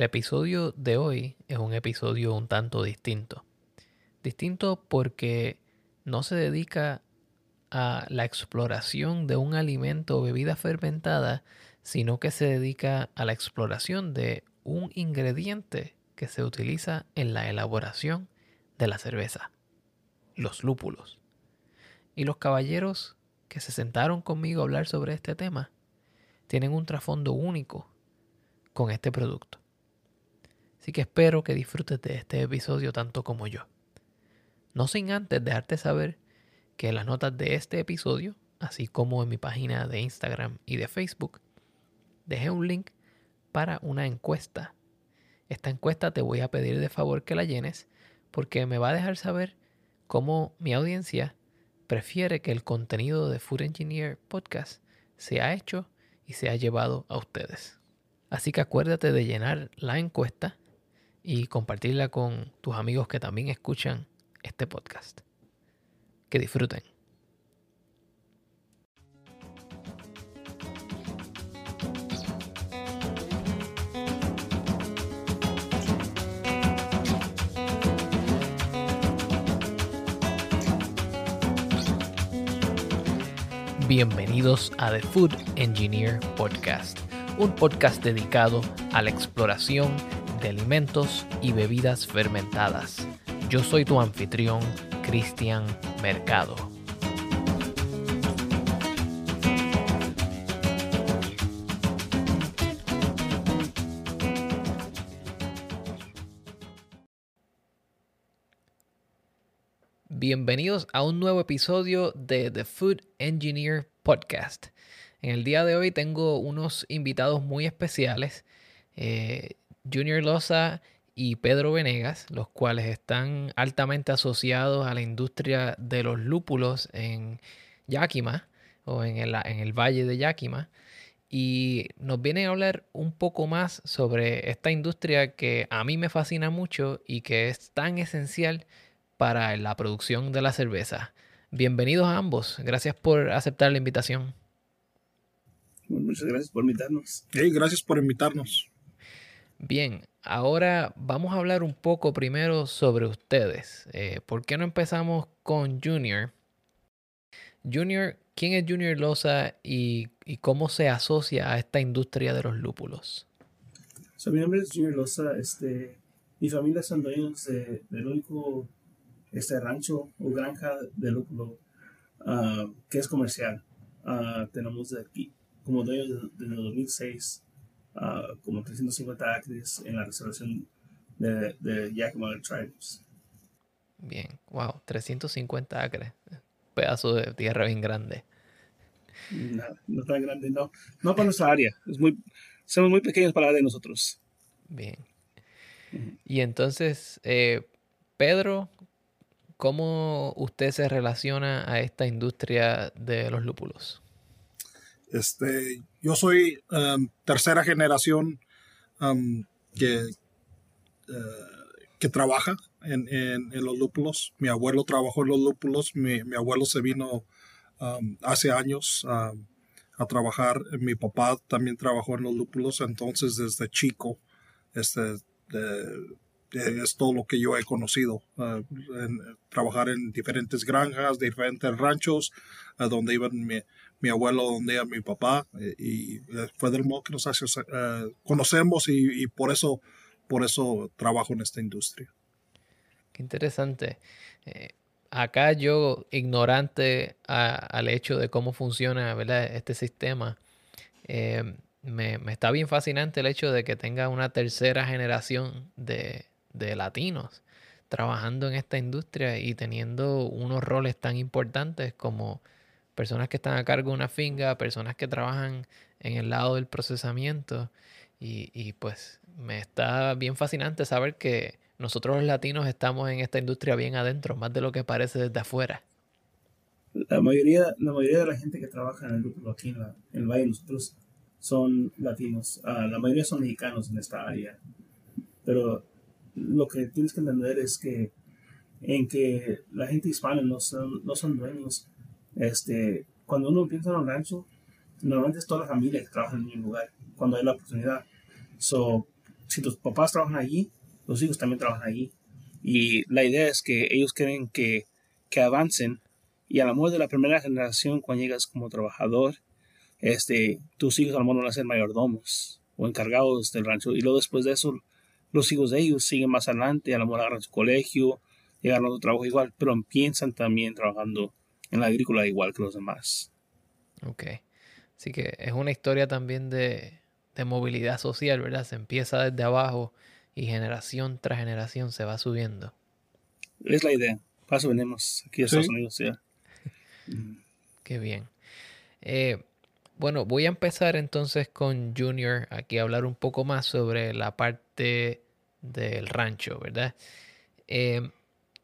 El episodio de hoy es un episodio un tanto distinto. Distinto porque no se dedica a la exploración de un alimento o bebida fermentada, sino que se dedica a la exploración de un ingrediente que se utiliza en la elaboración de la cerveza, los lúpulos. Y los caballeros que se sentaron conmigo a hablar sobre este tema tienen un trasfondo único con este producto. Así que espero que disfrutes de este episodio tanto como yo. No sin antes dejarte saber que en las notas de este episodio, así como en mi página de Instagram y de Facebook, dejé un link para una encuesta. Esta encuesta te voy a pedir de favor que la llenes porque me va a dejar saber cómo mi audiencia prefiere que el contenido de Food Engineer Podcast sea hecho y sea llevado a ustedes. Así que acuérdate de llenar la encuesta y compartirla con tus amigos que también escuchan este podcast. Que disfruten. Bienvenidos a The Food Engineer Podcast, un podcast dedicado a la exploración de alimentos y bebidas fermentadas. Yo soy tu anfitrión, Cristian Mercado. Bienvenidos a un nuevo episodio de The Food Engineer Podcast. En el día de hoy tengo unos invitados muy especiales. Eh, Junior Loza y Pedro Venegas, los cuales están altamente asociados a la industria de los lúpulos en Yakima o en el, en el valle de Yakima. Y nos vienen a hablar un poco más sobre esta industria que a mí me fascina mucho y que es tan esencial para la producción de la cerveza. Bienvenidos a ambos. Gracias por aceptar la invitación. Muchas gracias por invitarnos. gracias por invitarnos. Bien, ahora vamos a hablar un poco primero sobre ustedes. Eh, ¿Por qué no empezamos con Junior? Junior, ¿quién es Junior Loza y, cómo se asocia a esta industria de los lúpulos? mi nombre es Junior Loza. Este, mi familia son dueños de, del único este rancho o granja de lúpulo ah, que es comercial. Uh, tenemos de aquí, como dueños desde el 2006 como 350 acres en la reservación de, de Yakima Tribes. Bien, wow, 350 acres. Pedazo de tierra bien grande. No, no tan grande, no. No para nuestra área. Es muy, somos muy pequeños para la de nosotros. Bien. Y entonces, eh, Pedro, ¿cómo usted se relaciona a esta industria de los lúpulos? Este, yo soy um, tercera generación um, que, uh, que trabaja en, en, los lúpulos. Mi abuelo trabajó en los lúpulos. Mi, mi abuelo se vino um, hace años a trabajar. Mi papá también trabajó en los lúpulos. Entonces, desde chico, este, es todo lo que yo he conocido. Uh, trabajar en diferentes granjas, diferentes ranchos, donde iban mi, mi abuelo, donde era mi papá, eh, y, eh, fue del modo que nos hace, eh, conocemos y, por eso por eso trabajo en esta industria. Qué interesante. acá yo, ignorante al hecho de cómo funciona ¿verdad? este sistema, me, me, está bien fascinante el hecho de que tenga una tercera generación de, de latinos trabajando en esta industria y teniendo unos roles tan importantes como personas que están a cargo de una finca, personas que trabajan en el lado del procesamiento. Y, pues me está bien fascinante saber que nosotros los latinos estamos en esta industria bien adentro, más de lo que parece desde afuera. La mayoría, la mayoría de la gente que trabaja en el grupo aquí en, el Valle, nosotros son latinos. Ah, la mayoría son mexicanos en esta área. Pero lo que tienes que entender es que en que la gente hispana no son, no son dueños este, cuando uno piensa en un rancho, normalmente es toda la familia que trabaja en un lugar, cuando hay la oportunidad. So, si tus papás trabajan allí, los hijos también trabajan allí. Y la idea es que ellos quieren que, que avancen. Y a lo mejor de la primera generación, cuando llegas como trabajador, este, tus hijos a lo mejor van a ser mayordomos o encargados del rancho. Y luego después de eso, los hijos de ellos siguen más adelante, a lo mejor agarran su colegio, llegan a otro trabajo igual, pero piensan también trabajando en la agrícola igual que los demás. Ok. Así que es una historia también de, de movilidad social, ¿verdad? Se empieza desde abajo y generación tras generación se va subiendo. Es la idea. Paso venimos aquí a Estados Unidos ya. Qué bien. Eh, bueno, voy a empezar entonces con Junior aquí a hablar un poco más sobre la parte del rancho, ¿verdad? Eh,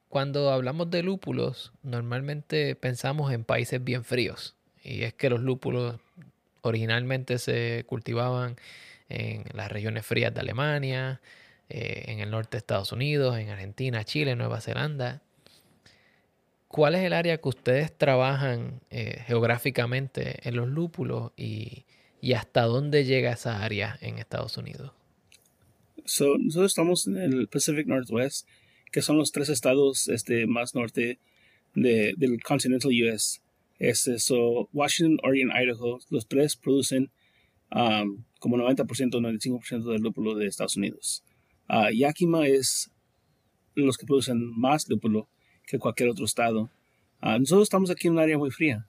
cuando hablamos de lúpulos, normalmente pensamos en países bien fríos. Y es que los lúpulos originalmente se cultivaban en las regiones frías de Alemania, eh, en el norte de Estados Unidos, en Argentina, Chile, Nueva Zelanda. ¿Cuál es el área que ustedes trabajan eh, geográficamente en los lúpulos y, hasta dónde llega esa área en Estados Unidos? nosotros estamos en el Pacific Northwest, que son los tres estados este, más norte del continental US. Es eso, Washington, Oregon, Idaho, los tres producen um, como 90%, 95% del lúpulo de Estados Unidos. Uh, Yakima es los que producen más lúpulo que cualquier otro estado. Uh, nosotros estamos aquí en un área muy fría.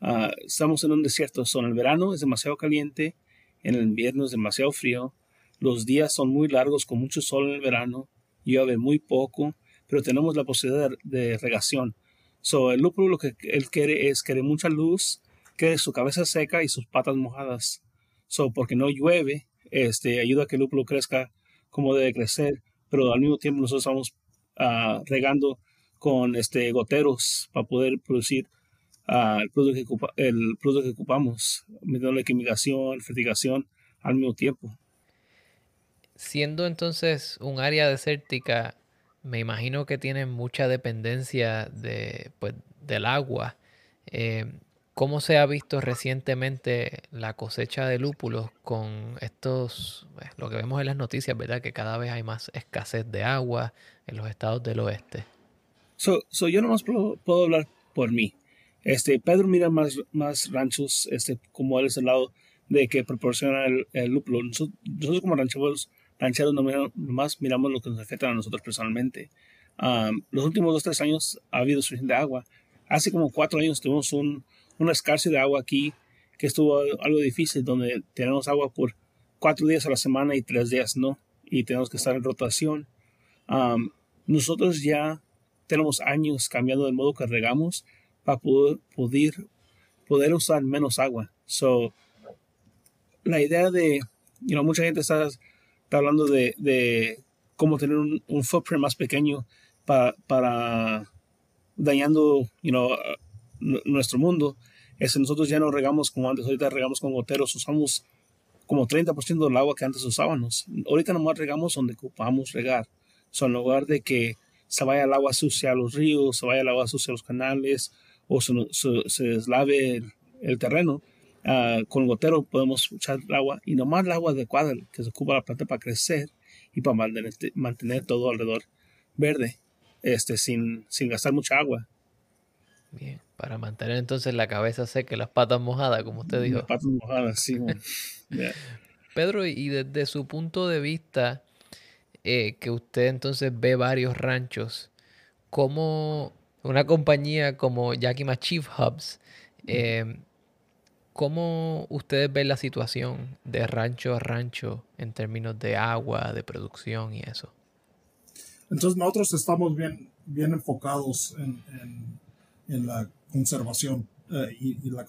Uh, estamos en un desierto. en el verano es demasiado caliente, en el invierno es demasiado frío. Los días son muy largos con mucho sol en el verano, llueve muy poco, pero tenemos la posibilidad de regación. So, el lúpulo lo que él quiere es quiere mucha luz, que su cabeza seca y sus patas mojadas. So, porque no llueve, este, ayuda a que el lúpulo crezca como debe crecer, pero al mismo tiempo nosotros estamos uh, regando con este, goteros para poder producir uh, el, producto que ocupa, el producto que ocupamos, metiéndole quimicación, fertigación al mismo tiempo. Siendo entonces un área desértica, me imagino que tienen mucha dependencia de, pues, del agua. Eh, ¿Cómo se ha visto recientemente la cosecha de lúpulos con estos, pues, lo que vemos en las noticias, ¿verdad? Que cada vez hay más escasez de agua en los estados del oeste. So, yo nomás puedo, puedo, hablar por mí. Este, Pedro mira más, más ranchos, este, como él es el lado de que proporciona el, lúpulo. Nosotros, como rancheros, rancheros nomás miramos lo que nos afecta a nosotros personalmente. Um, los últimos dos, tres años ha habido suficiente agua. Hace como cuatro años tuvimos un, una escasez de agua aquí que estuvo algo difícil, donde tenemos agua por cuatro días a la semana y tres días no, y tenemos que estar en rotación. Um, nosotros ya tenemos años cambiando el modo que regamos para poder, poder, usar menos agua. So, la idea de, you know, mucha gente está, hablando de, de, cómo tener un, footprint más pequeño para dañando, nuestro mundo. Es nosotros ya no regamos como antes, ahorita regamos con goteros, usamos como 30% del agua que antes usábamos. Ahorita nomás regamos donde ocupamos regar. So, en lugar de que se vaya el agua sucia a los ríos, se vaya el agua sucia a los canales o se, se, deslave el, terreno, ah, con gotero podemos echar el agua y nomás el agua adecuada que se ocupa la planta para crecer y para mantener, mantener todo alrededor verde, este, sin, sin gastar mucha agua. Bien, para mantener entonces la cabeza seca y las patas mojadas, como usted dijo. Las patas mojadas, sí. Pedro, y desde su punto de vista, eh, que usted entonces ve varios ranchos, ¿cómo una compañía como Yakima Chief Hubs, eh, ¿cómo ustedes ven la situación de rancho a rancho en términos de agua, de producción y eso? Entonces nosotros estamos bien, bien enfocados en en la conservación eh, y, la,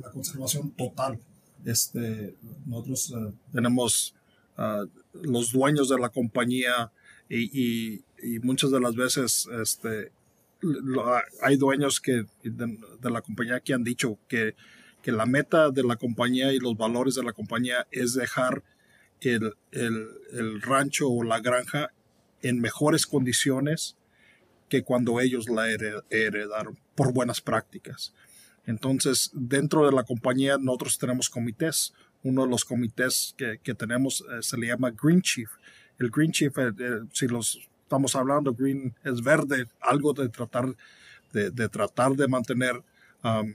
la, conservación total. Este, nosotros eh, tenemos uh, los dueños de la compañía y, y, muchas de las veces este, hay dueños que, de, la compañía que han dicho que, que, la meta de la compañía y los valores de la compañía es dejar el, el, rancho o la granja en mejores condiciones que cuando ellos la heredaron por buenas prácticas. Entonces, dentro de la compañía nosotros tenemos comités uno de los comités que, que tenemos eh, se le llama Green Chief. El Green Chief, eh, eh, si los estamos hablando, Green es verde, algo de tratar de, de tratar de mantener um,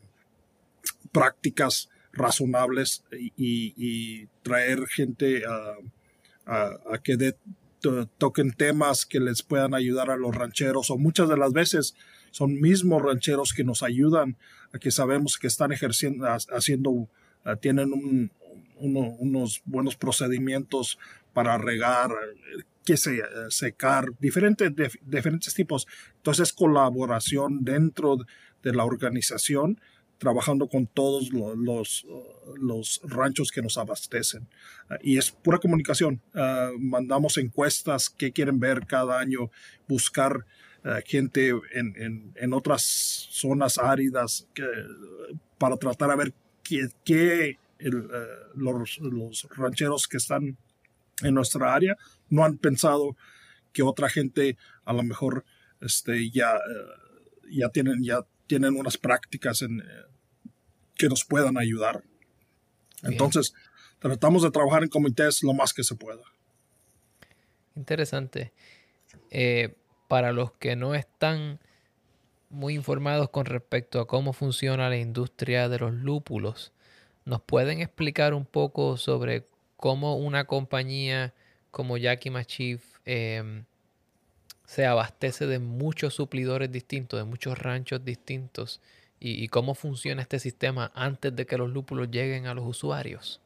prácticas razonables y, traer gente a, que toquen temas que les puedan ayudar a los rancheros o muchas de las veces son mismos rancheros que nos ayudan a que sabemos que están ejerciendo, haciendo, tienen un, unos buenos procedimientos para regar, que se, secar, diferentes, diferentes tipos. Entonces, colaboración dentro de la organización trabajando con todos los, ranchos que nos abastecen. y es pura comunicación. Ah, mandamos encuestas que quieren ver cada año, buscar ah, gente en, otras zonas áridas para tratar a ver qué, qué ah, los, los, rancheros que están en nuestra área no han pensado que otra gente a lo mejor este, ya, ya tienen ya tienen unas prácticas en, que nos puedan ayudar. Entonces, tratamos de trabajar en comités lo más que se pueda. Interesante. Eh, para los que no están muy informados con respecto a cómo funciona la industria de los lúpulos, ¿nos pueden explicar un poco sobre cómo una compañía como Yakima Chief em, se abastece de muchos suplidores distintos, de muchos ranchos distintos y, cómo funciona este sistema antes de que los lúpulos lleguen a los usuarios?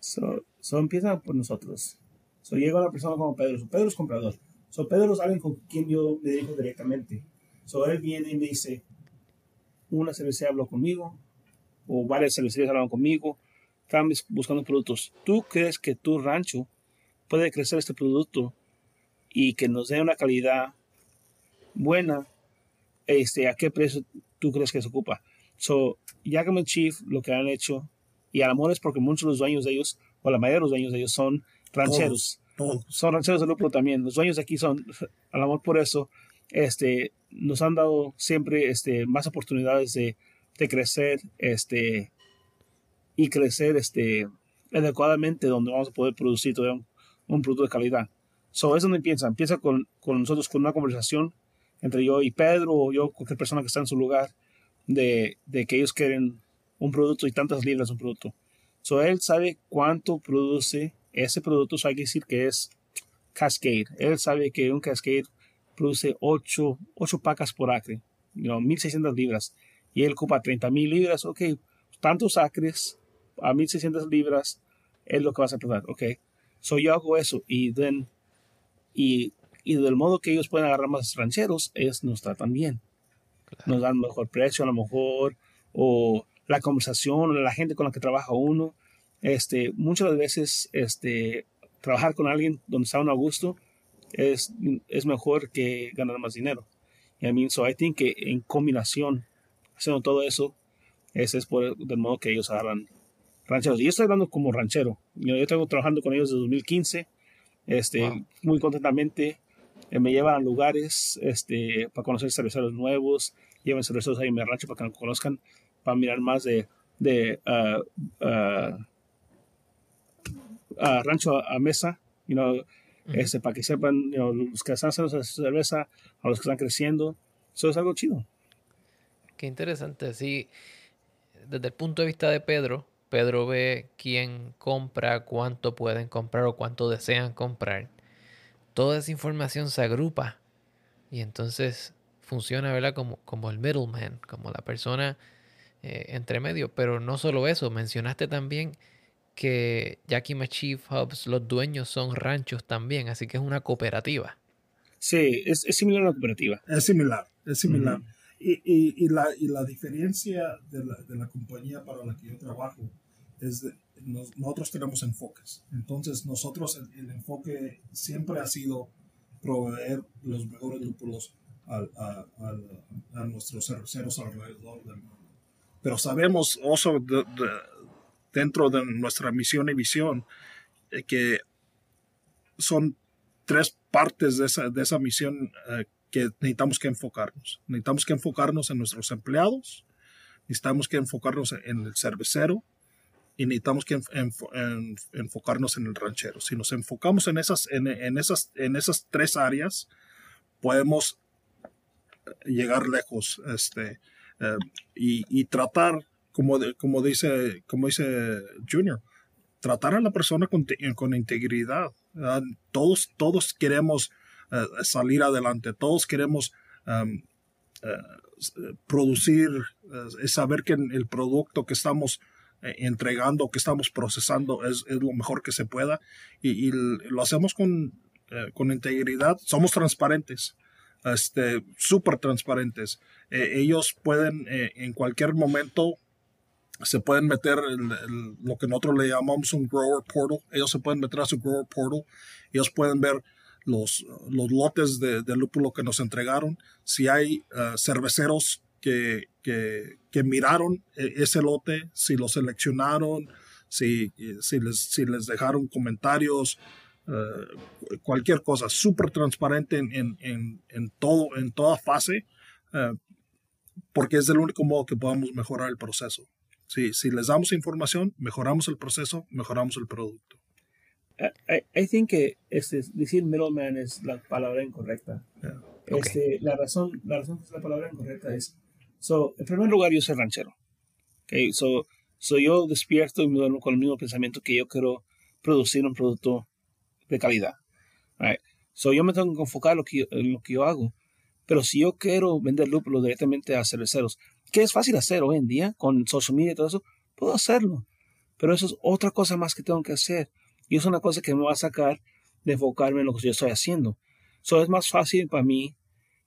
So, empieza por nosotros. So, llega una persona como Pedro. Pedro es comprador. So, Pedro es alguien con quien yo me dirijo directamente. So, él viene y me dice, una cervecería habló conmigo, o varias cervecerías hablaron conmigo, están buscando productos. ¿Tú crees que tu rancho puede crecer este producto y que nos dé una calidad buena? Este, ¿A qué precio tú crees que se ocupa. So, Yakima Chief lo que han hecho, y a lo mejor es porque muchos de los dueños de ellos, o la mayoría de los dueños de ellos son rancheros. Son rancheros de lúpulo también. Los dueños de aquí son, a lo mejor por eso, este, nos han dado siempre este, más oportunidades de, de crecer este, y crecer este, adecuadamente donde vamos a poder producir un, un producto de calidad. So, es donde empieza. Empieza con, con nosotros con una conversación entre yo y Pedro o yo, cualquier persona que está en su lugar, de, de que ellos quieren un producto y tantas libras un producto. So, él sabe cuánto produce ese producto, so hay que decir que es Cascade. Él sabe que un Cascade produce 8, 8 pacas por acre, you know, 1600 libras, y él ocupa 30.000 libras, ok, tantos acres a 1600 libras es lo que vas a producir, ok. So yo hago eso y then, y y del modo que ellos pueden agarrar más rancheros, ellos nos tratan bien. Nos dan mejor precio a lo mejor, o la conversación, la gente con la que trabaja uno. Este, muchas veces este, trabajar con alguien donde está uno a gusto es, es mejor que ganar más dinero. Y I mean, so I think que en combinación, haciendo todo eso, ese es por del modo que ellos agarran rancheros. Y yo estoy hablando como ranchero. Yo, yo tengo trabajando con ellos desde 2015, este, muy contentamente. Eh, me llevan a lugares este, para conocer cerveceros nuevos, llevan cerveceros ahí en mi rancho para que nos conozcan, para mirar más de, de uh, uh, uh, rancho a, mesa, you know, este, para que sepan los que están haciendo cerveza, a los que están creciendo. Eso es algo chido. Qué interesante, sí. Desde el punto de vista de Pedro, Pedro ve quién compra, cuánto pueden comprar o cuánto desean comprar toda esa información se agrupa y entonces funciona, ¿verdad? Como, como el middleman, como la persona eh, entre medio. Pero no solo eso, mencionaste también que Yakima Chief Hubs, los dueños son ranchos también, así que es una cooperativa. Sí, es, similar a una cooperativa. Es similar, es similar. y, y, y, la, y la diferencia de la, de la compañía para la que yo trabajo es de, nosotros tenemos enfoques. Entonces, nosotros el, enfoque siempre ha sido proveer los mejores lúpulos a, a, nuestros cerveceros alrededor del mundo. Pero sabemos, oso, dentro de nuestra misión y visión, eh, que son tres partes de esa, de esa misión eh, que necesitamos que enfocarnos. Necesitamos que enfocarnos en nuestros empleados, necesitamos que enfocarnos en el cervecero y necesitamos que enfocarnos en el ranchero. Si nos enfocamos en esas, en, esas, en esas tres áreas, podemos llegar lejos este, eh, y, tratar, como, como, dice, como dice Junior, tratar a la persona con, con integridad. Todos, todos queremos eh, salir adelante, todos queremos um, eh, producir, saber que el producto que estamos entregando, que estamos procesando es, es, lo mejor que se pueda y, lo hacemos con, con integridad, somos transparentes este, súper transparentes. Eh, ellos pueden eh, en cualquier momento se pueden meter en lo que nosotros le llamamos un grower portal. Ellos se pueden meter a su grower portal. Ellos pueden ver los, los lotes de, lúpulo que nos entregaron. Si hay eh, cerveceros que, que, que, miraron ese lote, si lo seleccionaron, si, si, les, si les dejaron comentarios, eh, cualquier cosa, súper transparente en, en, en, todo, en toda fase, eh, porque es el único modo que podamos mejorar el proceso. Si, si les damos información, mejoramos el proceso, mejoramos el producto. I, I think que este, decir middleman es la palabra incorrecta. Este, la, razón, la razón que es la palabra incorrecta es, so, en primer lugar, yo soy ranchero. Okay, so, so yo despierto y me duermo con el mismo pensamiento que yo quiero producir un producto de calidad. Right? So yo me tengo que enfocar en lo que, en lo que yo hago. Pero si yo quiero vender lúpulo directamente a cerveceros, que es fácil hacer hoy en día con social media y todo eso, puedo hacerlo. Pero eso es otra cosa más que tengo que hacer. Y es una cosa que me va a sacar de enfocarme en lo que yo estoy haciendo. So es más fácil para mí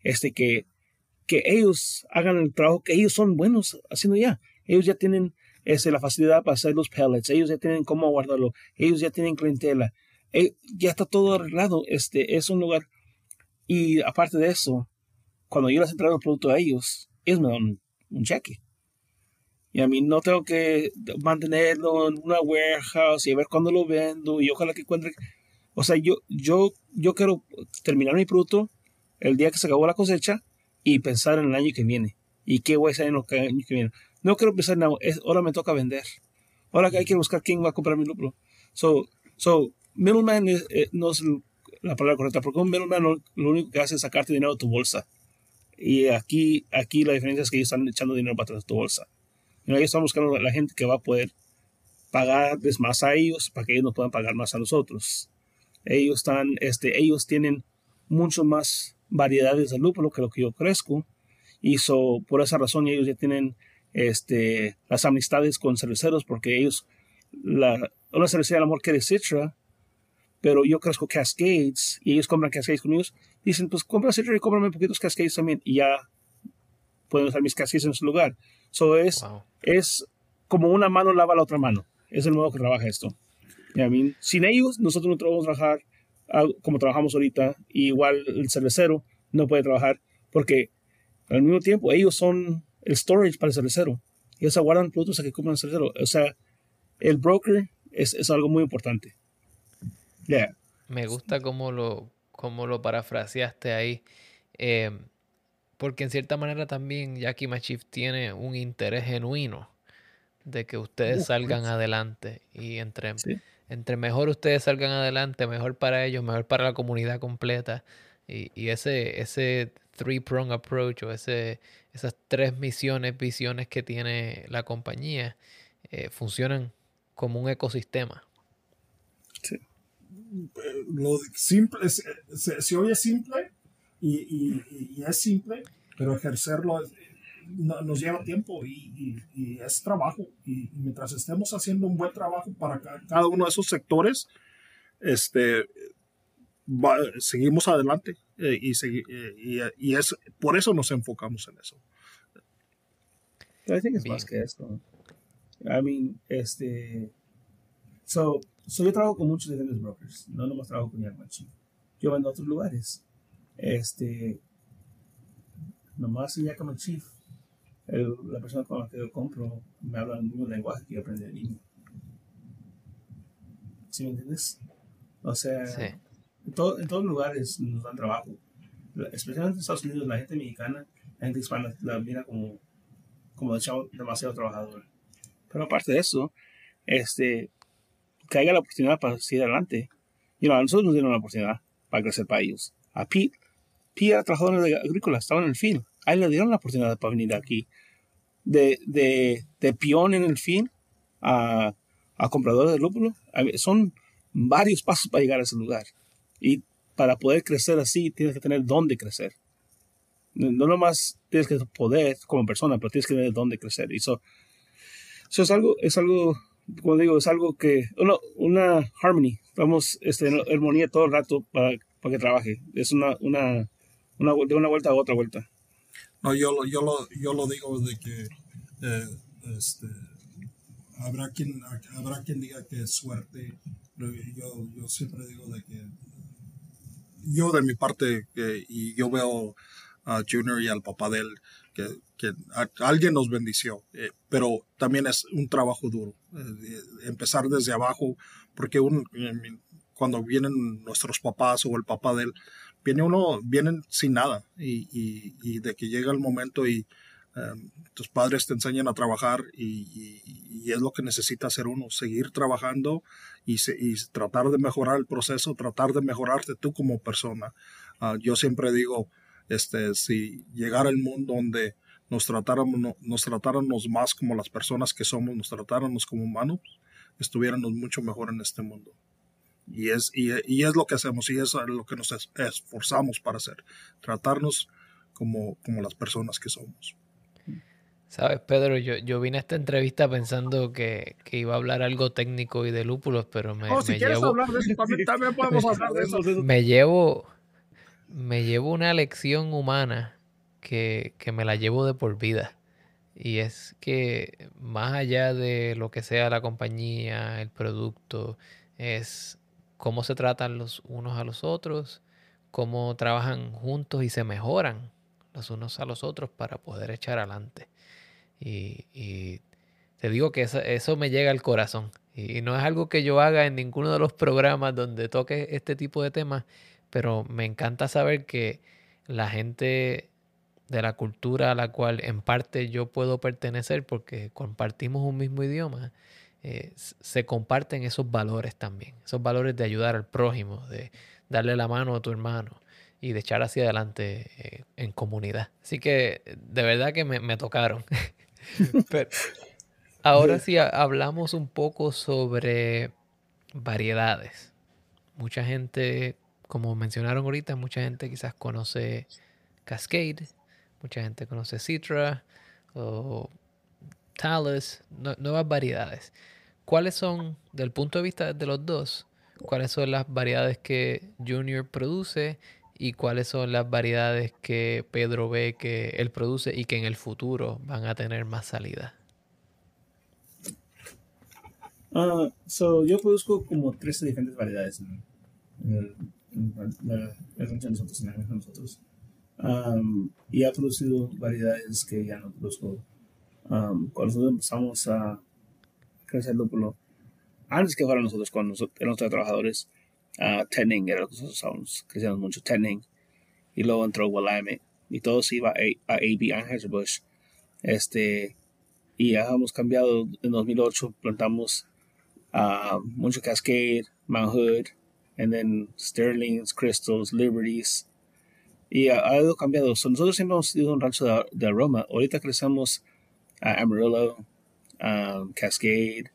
este, que, que ellos hagan el trabajo que ellos son buenos haciendo ya. Ellos ya tienen este, la facilidad para hacer los pellets, ellos ya tienen cómo guardarlo, ellos ya tienen clientela, eh, ya está todo arreglado. Este es un lugar. Y aparte de eso, cuando yo les entrego el producto a ellos, ellos me dan un, cheque. Y a mí no tengo que mantenerlo en una warehouse y ver cuándo lo vendo y ojalá que encuentre. O sea, yo, yo, yo quiero terminar mi producto el día que se acabó la cosecha y pensar en el año que viene. ¿Y qué voy a hacer en el año que viene? No quiero pensar, no, es, ahora me toca vender. Ahora hay que buscar quién va a comprar mi lúpulo. So, so, middleman eh, no es la palabra correcta, porque un middleman lo, único que hace es sacarte dinero de tu bolsa. Y aquí, aquí la diferencia es que ellos están echando dinero para tu bolsa. Y ellos están buscando la gente que va a poder pagarles más a ellos para que ellos nos puedan pagar más a nosotros. Ellos, están, este, ellos tienen mucho más variedades de lúpulo que lo que yo crezco. Y so, por esa razón ellos ya tienen este, las amistades con cerveceros porque ellos, la, una cervecería del amor que de Citra, pero yo crezco Cascades y ellos compran Cascades conmigo, dicen, pues compra Citra y cómprame poquitos Cascades también y ya pueden usar mis Cascades en su lugar. So es, es como una mano lava la otra mano. Es el modo que trabaja esto. I sin ellos, nosotros no podemos trabajar como trabajamos ahorita. igual el cervecero no puede trabajar porque al mismo tiempo ellos son el storage para el cervecero. Ellos aguardan productos a que compran el cervecero. O sea, el broker es, es algo muy importante. Me gusta cómo lo, cómo lo parafraseaste ahí. Em, porque en cierta manera también Jackie Machif tiene un interés genuino de que ustedes salgan adelante. Y entre, entre mejor ustedes salgan adelante, mejor para ellos, mejor para la comunidad completa. Y, y ese, ese three-prong approach o ese, esas tres misiones, visiones que tiene la compañía, eh, funcionan como un ecosistema lo simple, se, oye simple y, es simple, pero ejercerlo nos lleva tiempo y, es trabajo. Y, mientras estemos haciendo un buen trabajo para cada uno de esos sectores, este, seguimos adelante eh, y, y, es, por eso nos enfocamos en eso. I think es más que esto. I mean, este, so, So, yo trabajo con muchos diferentes brokers, no nomás trabajo con Yakima Chief. Yo vendo a otros lugares. Este, nomás en Yakima Chief, la persona con la que yo compro me habla el mismo lenguaje que yo aprendí de niño. ¿Sí me entiendes? O sea, en, todo, en, todos lugares nos dan trabajo. Especialmente en Estados Unidos, la gente mexicana, la gente hispana la mira como, como demasiado trabajador. Pero aparte de eso, este, haya la oportunidad para seguir adelante. Y a nosotros nos dieron la oportunidad para crecer para ellos. A Pete, Pete era trabajador agrícola, estaba en el field. A él le dieron la oportunidad para venir aquí. De, de, de peón en el field a, a comprador de lúpulo, son varios pasos para llegar a ese lugar. Y para poder crecer así, tienes que tener dónde crecer. No nomás tienes que poder como persona, pero tienes que tener dónde crecer. Y eso, eso es algo, es algo como digo, es algo que, una, una harmony, vamos, este, en armonía todo el rato para, para que trabaje. Es una, una, una, de una vuelta a otra vuelta. No, yo, yo, lo, yo lo digo de que eh, este, habrá, quien, habrá quien diga que es suerte. Yo, yo siempre digo de que yo de mi parte, y yo veo a Junior y al papá de él, que, alguien nos bendició, eh, pero también es un trabajo duro, eh, empezar desde abajo, porque un, cuando vienen nuestros papás o el papá de él, viene uno, vienen sin nada y, y, de que llega el momento y em, tus padres te enseñan a trabajar y, y, es lo que necesita hacer uno, seguir trabajando y, tratar de mejorar el proceso, tratar de mejorarte tú como persona. Ah, yo siempre digo, este, si llegara el mundo donde nos tratáramos, nos tratáramos más como las personas que somos, nos tratáramos como humanos, estuviéramos mucho mejor en este mundo. Y es, y, es lo que hacemos y es lo que nos esforzamos para hacer, tratarnos como, como las personas que somos. Sabes, Pedro, yo, yo vine a esta entrevista pensando que, que, iba a hablar algo técnico y de lúpulos, pero me, oh, si quieres llevo, hablar de eso, también, podemos hablar de eso. Me llevo, me llevo una lección humana que, que me la llevo de por vida. Y es que más allá de lo que sea la compañía, el producto, es cómo se tratan los unos a los otros, cómo trabajan juntos y se mejoran los unos a los otros para poder echar adelante. Y, te digo que eso, me llega al corazón. Y no es algo que yo haga en ninguno de los programas donde toque este tipo de temas, pero me encanta saber que la gente de la cultura a la cual en parte yo puedo pertenecer porque compartimos un mismo idioma, eh, se comparten esos valores también, esos valores de ayudar al prójimo, de darle la mano a tu hermano y de echar hacia adelante eh, en comunidad. Así que de verdad que me, me tocaron. ahora sí hablamos un poco sobre variedades. Mucha gente como mencionaron ahorita, mucha gente quizás conoce Cascade, mucha gente conoce Citra o Talus, nuevas variedades. ¿Cuáles son, del punto de vista de los dos, cuáles son las variedades que Junior produce y cuáles son las variedades que Pedro ve que él produce y que en el futuro van a tener más salida? Uh, so yo produzco como 13 diferentes variedades la, de nosotros, en nosotros. y ha producido variedades que ya no produzco. cuando nosotros empezamos a lúpulo, antes que fueran nosotros, cuando nosotros, éramos trabajadores, uh, Tenning era lo que usábamos, crecíamos mucho Tenning, y luego entró Willamette, y todo se iba a, a AB Anheuser-Busch. Este, y hemos cambiado en 2008, plantamos uh, mucho Cascade, Mount Hood, and then Sterlings, Crystals, Liberties. Y ha, ha ido cambiando. nosotros siempre hemos sido un rancho de, de aroma. Ahorita crecemos a Amarillo, um, Cascade,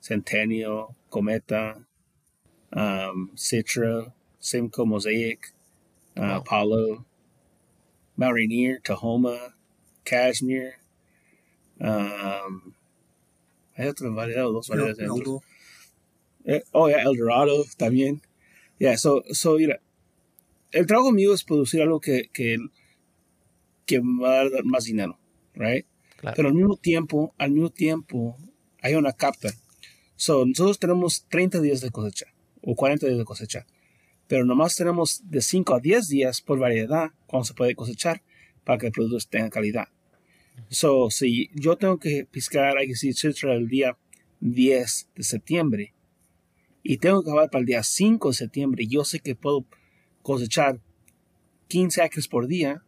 Centennial, Cometa, um, Citra, Simcoe Mosaic, uh, wow. Apollo, Mount Rainier, Tahoma, Cashmere. Um, hay otras variedades, dos variedades. El, eh, oh, yeah, El Dorado también. Yeah, so, so, mira, el trabajo mío es producir algo que, que, que va a dar más dinero, right? Pero al mismo tiempo, al mismo tiempo, hay una capta. So, nosotros tenemos 30 días de cosecha o 40 días de cosecha, pero nomás tenemos de 5 a 10 días por variedad cuando se puede cosechar para que el producto tenga calidad. So, si yo tengo que piscar, hay que decir, el día 10 de septiembre, y tengo que acabar para el día 5 de septiembre, yo sé que puedo cosechar 15 acres por día.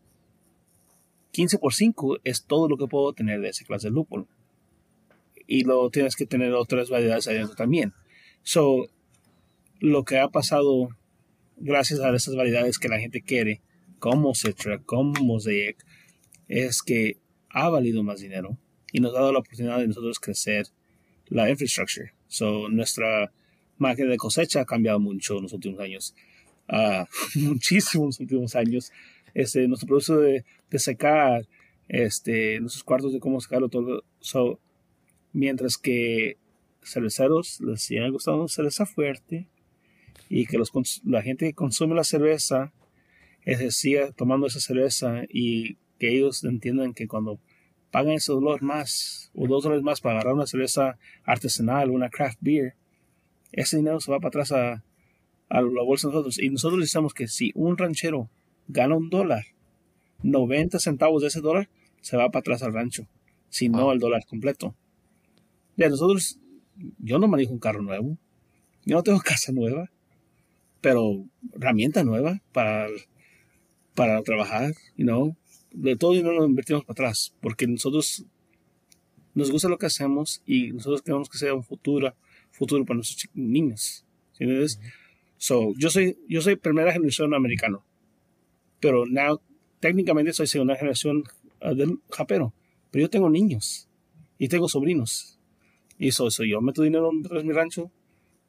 15 por 5 es todo lo que puedo tener de esa clase de lúpulo. y luego tienes que tener otras variedades adentro también. So, lo que ha pasado gracias a esas variedades que la gente quiere, como Citra, como Mosaic, es que ha valido más dinero y nos ha dado la oportunidad de nosotros crecer la infraestructura. So, nuestra máquina de cosecha ha cambiado mucho en los últimos años. Uh, muchísimo en los últimos años. Este, nuestro proceso de, de, secar, este, nuestros cuartos de cómo secarlo todo. So, mientras que cerveceros les sigue gustando cerveza fuerte y que los, la gente que consume la cerveza es, siga tomando esa cerveza y que ellos entiendan que cuando pagan ese dolor más o dos dólares más para agarrar una cerveza artesanal, una craft beer, ese dinero se va para atrás a, a la bolsa de nosotros. Y nosotros decimos que si un ranchero gana un dólar, 90 centavos de ese dólar se va para atrás al rancho, si no el dólar completo. Ya nosotros, yo no manejo un carro nuevo, yo no tengo casa nueva, pero herramienta nueva para, para trabajar, you know. De todo dinero lo invertimos para atrás, porque nosotros nos gusta lo que hacemos y nosotros queremos que sea un futuro, futuro para nuestros niños. So, yo soy, yo soy primera generación americano, pero now, técnicamente soy segunda generación uh, del japero, pero yo tengo niños y tengo sobrinos. Y eso, so, yo meto dinero en mi rancho,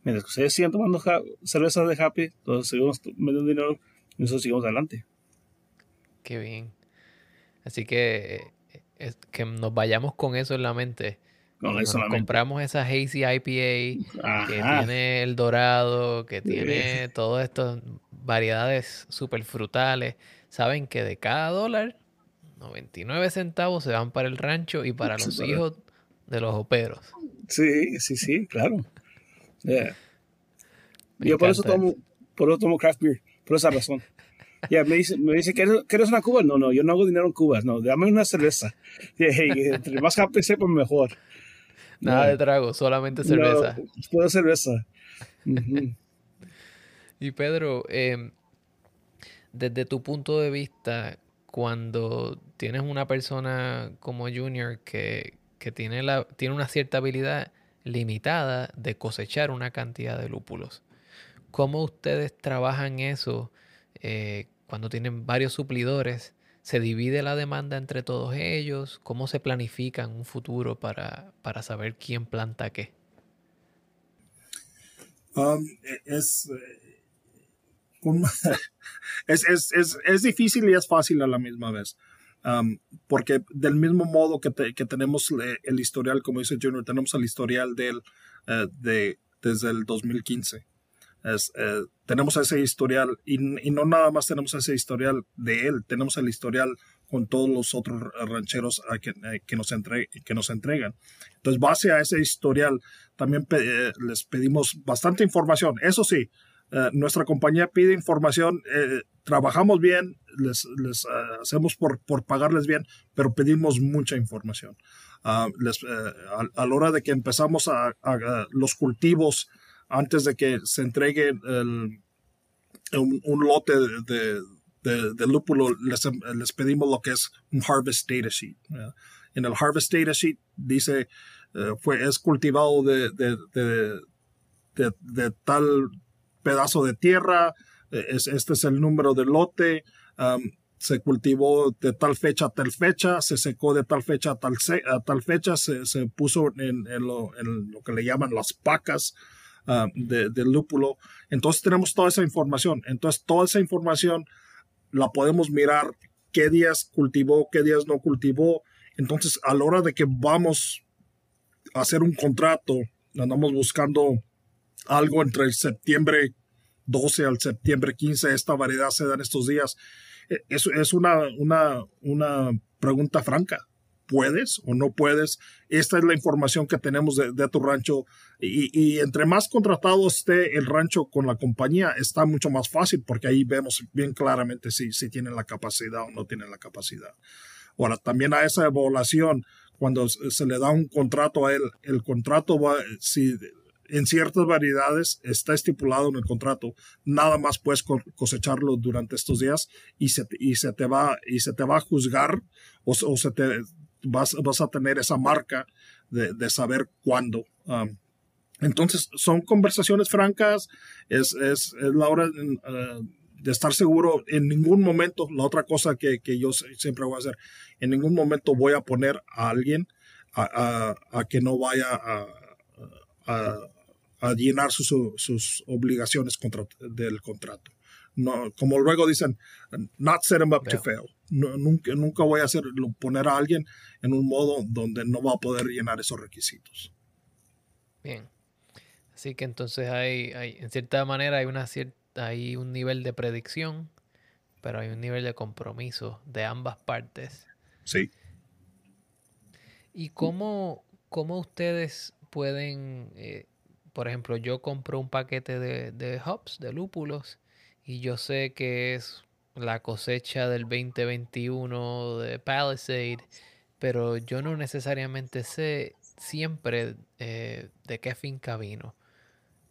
mientras que ustedes sigan tomando cerveza de Happy, entonces seguimos metiendo dinero y nosotros seguimos adelante. Qué bien. Así que, es, que nos vayamos con eso en la mente. Con eso nos compramos esa Hazy IPA que tiene el dorado, que tiene todas estas variedades super frutales. Saben que de cada dólar, 99 centavos se van para el rancho y para los hijos de los operos. Sí, sí, sí, claro. Yo por eso, tomo, por eso tomo craft beer, por esa razón. Ya, me dice, me dice ¿quieres una cuba? No, no, yo no hago dinero en cubas, no, dame una cerveza. Y, entre más happy sepa, mejor. Nada de trago, solamente cerveza. No, cerveza. y Pedro, em, desde tu punto de vista, cuando tienes una persona como Junior que, que tiene, la, tiene una cierta habilidad limitada de cosechar una cantidad de lúpulos, ¿cómo ustedes trabajan eso eh, cuando tienen varios suplidores? ¿Se divide la demanda entre todos ellos? ¿Cómo se planifica en un futuro para, para saber quién planta qué? Um, es, es, es, es, difícil y es fácil a la misma vez. Um, porque del mismo modo que, que, tenemos el historial, como dice Junior, tenemos el historial de él eh, de, desde el 2015. Es, eh, tenemos ese historial y, y, no nada más tenemos ese historial de él, tenemos el historial con todos los otros rancheros que, eh, que, nos, entre, que nos entregan. Entonces, base a ese historial, también les pedimos bastante información. Eso sí, nuestra compañía pide información, trabajamos bien, les, les hacemos por, por, pagarles bien, pero pedimos mucha información. Uh, les, a, la hora de que empezamos a, a, los cultivos, antes de que se entregue un, lote de, de, lúpulo, les, pedimos lo que es un harvest data sheet. En el harvest data sheet dice, uh, fue, es cultivado de, de, tal pedazo de tierra, es, este es el número del lote, se cultivó de tal fecha a tal fecha, se secó de tal fecha a tal, a tal fecha, se, se puso en, en, lo, en, lo, que le llaman las pacas de, del lúpulo. Entonces tenemos toda esa información. Entonces toda esa información la podemos mirar qué días cultivó, qué días no cultivó. Entonces a la hora de que vamos a hacer un contrato, andamos buscando algo entre el septiembre 12 al septiembre 15, esta variedad se da en estos días. E, es, es una, una, una pregunta franca. ¿Puedes o no puedes? Esta es la información que tenemos de, tu rancho y, y, entre más contratado esté el rancho con la compañía, está mucho más fácil porque ahí vemos bien claramente si, si tienen la capacidad o no tienen la capacidad. Ahora, también a esa evaluación, cuando se le da un contrato a él, el contrato va, si en ciertas variedades está estipulado en el contrato, nada más puedes cosecharlo durante estos días y se, y se, te, va, y se te va a juzgar o, o se te vas, vas a tener esa marca de, saber cuándo. Um, entonces, son conversaciones francas, es, es, es la hora uh, de estar seguro en ningún momento, la otra cosa que, que, yo siempre voy a hacer, en ningún momento voy a poner a alguien a, a, que no vaya a, a llenar sus, sus obligaciones contra, del contrato. No, como luego dicen, not set him up to fail. Nunca, nunca voy a hacer, poner a alguien en un modo donde no va a poder llenar esos requisitos. Bien. Así que entonces hay, hay en cierta manera hay una cierta, hay un nivel de predicción, pero hay un nivel de compromiso de ambas partes. Sí. ¿Y cómo, cómo ustedes pueden, eh, por ejemplo, yo compro un paquete de, de hops, de lúpulos, y yo sé que es la cosecha del 2021 de Palisade, pero yo no necesariamente sé siempre eh, de qué finca vino.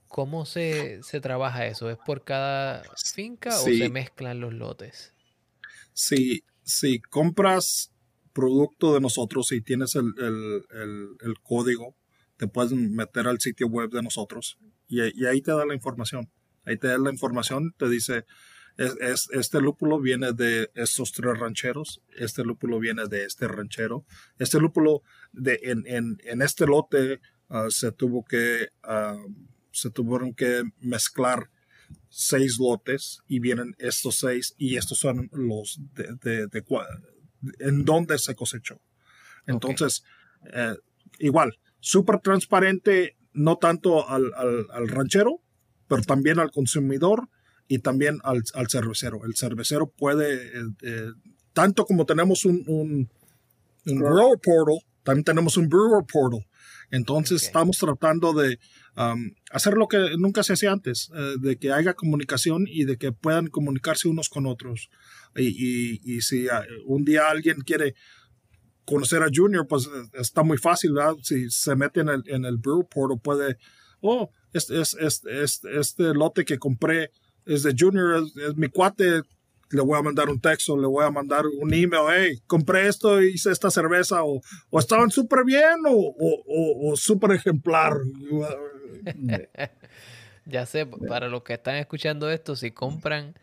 ¿Cómo se, trabaja eso? ¿Es por cada finca o se mezclan los lotes? Si, si compras producto de nosotros y tienes el, código, te puedes meter al sitio web de nosotros y, y ahí te da la información. Ahí te da la información, te dice, es, este lúpulo viene de estos tres rancheros, este lúpulo viene de este ranchero, este lúpulo de, en, en, este lote ah, se tuvo que, uh, se tuvieron que mezclar seis lotes y vienen estos seis y estos son los de, de, en donde se cosechó. Entonces, eh, igual, súper transparente, no tanto al, al, al ranchero, pero también al consumidor y también al, al cervecero. El cervecero puede, eh, eh, tanto como tenemos un, un, grower portal, también tenemos un brewer portal. Entonces estamos tratando de um, hacer lo que nunca se hacía antes, eh, de que haya comunicación y de que puedan comunicarse unos con otros. Y, y, y si un día alguien quiere conocer a Junior, pues está muy fácil, ¿verdad? Si se mete en el, en el brewer portal, puede, oh, este, este, este, este, lote que compré es de Junior, es, mi cuate, le voy a mandar un texto, le voy a mandar un email, hey, compré esto, hice esta cerveza, o, o estaban súper bien o, o, o súper ejemplar. ya sé, para los que están escuchando esto, si compran